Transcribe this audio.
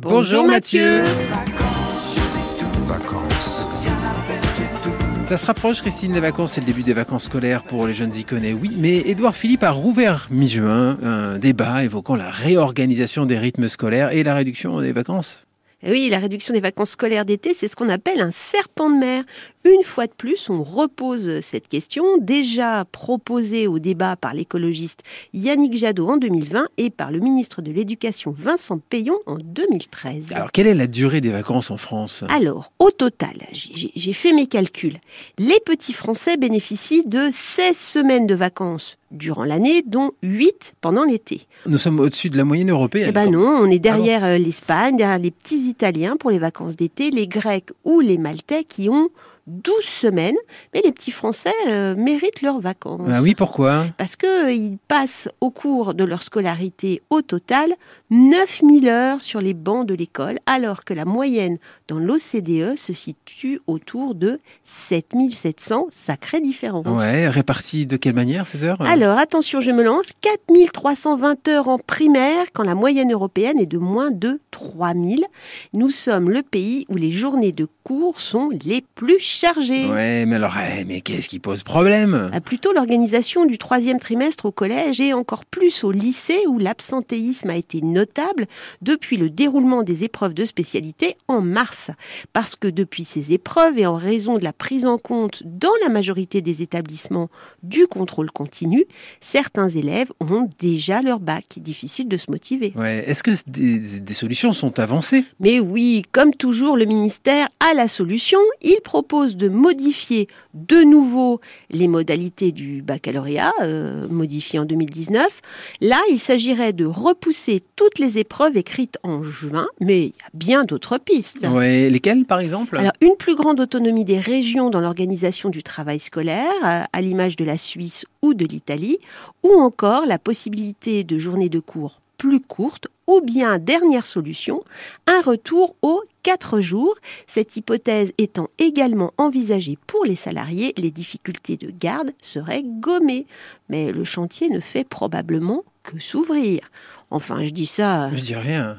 Bonjour, Mathieu. Vacances. Ça se rapproche, Christine, les vacances, c'est le début des vacances scolaires pour les jeunes iconais, oui. Mais Édouard Philippe a rouvert mi-juin un débat évoquant la réorganisation des rythmes scolaires et la réduction des vacances. Oui, la réduction des vacances scolaires d'été, c'est ce qu'on appelle un serpent de mer. Une fois de plus, on repose cette question, déjà proposée au débat par l'écologiste Yannick Jadot en 2020 et par le ministre de l'Éducation Vincent Payon en 2013. Alors, quelle est la durée des vacances en France? Alors, au total, j'ai fait mes calculs. Les petits Français bénéficient de 16 semaines de vacances durant l'année, dont 8 pendant l'été. Nous sommes au-dessus de la moyenne européenne. Eh ben non, on est derrière euh, l'Espagne, derrière les petits Italiens pour les vacances d'été, les Grecs ou les Maltais qui ont 12 semaines, mais les petits Français euh, méritent leurs vacances. Ah oui, pourquoi? Parce qu'ils passent au cours de leur scolarité au total 9000 heures sur les bancs de l'école, alors que la moyenne dans l'OCDE se situe autour de 7700, sacrée différence. Ouais, répartis de quelle manière ces heures? Alors attention, je me lance, 4320 heures en primaire quand la moyenne européenne est de moins de 3000. Nous sommes le pays où les journées de cours sont les plus chargées. Ouais, mais alors, eh, mais qu'est-ce qui pose problème? Ah, Plutôt l'organisation du troisième trimestre au collège et encore plus au lycée où l'absentéisme a été notable depuis le déroulement des épreuves de spécialité en mars. Parce que depuis ces épreuves et en raison de la prise en compte dans la majorité des établissements du contrôle continu, certains élèves ont déjà leur bac. Difficile de se motiver. Ouais, est-ce que des, des solutions sont avancées? Mais oui, comme toujours, le ministère a la solution. Il propose de modifier de nouveau les modalités du baccalauréat, euh, modifié en 2019. Là, il s'agirait de repousser toutes les épreuves écrites en juin, mais il y a bien d'autres pistes. Ouais, lesquelles par exemple? Alors, une plus grande autonomie des régions dans l'organisation du travail scolaire, euh, à l'image de la Suisse ou de l'Italie, ou encore la possibilité de journées de cours plus courtes, ou bien, dernière solution, un retour aux quatre jours. Cette hypothèse étant également envisagée pour les salariés, les difficultés de garde seraient gommées. Mais le chantier ne fait probablement que s'ouvrir. Enfin, je dis ça. Je dis rien.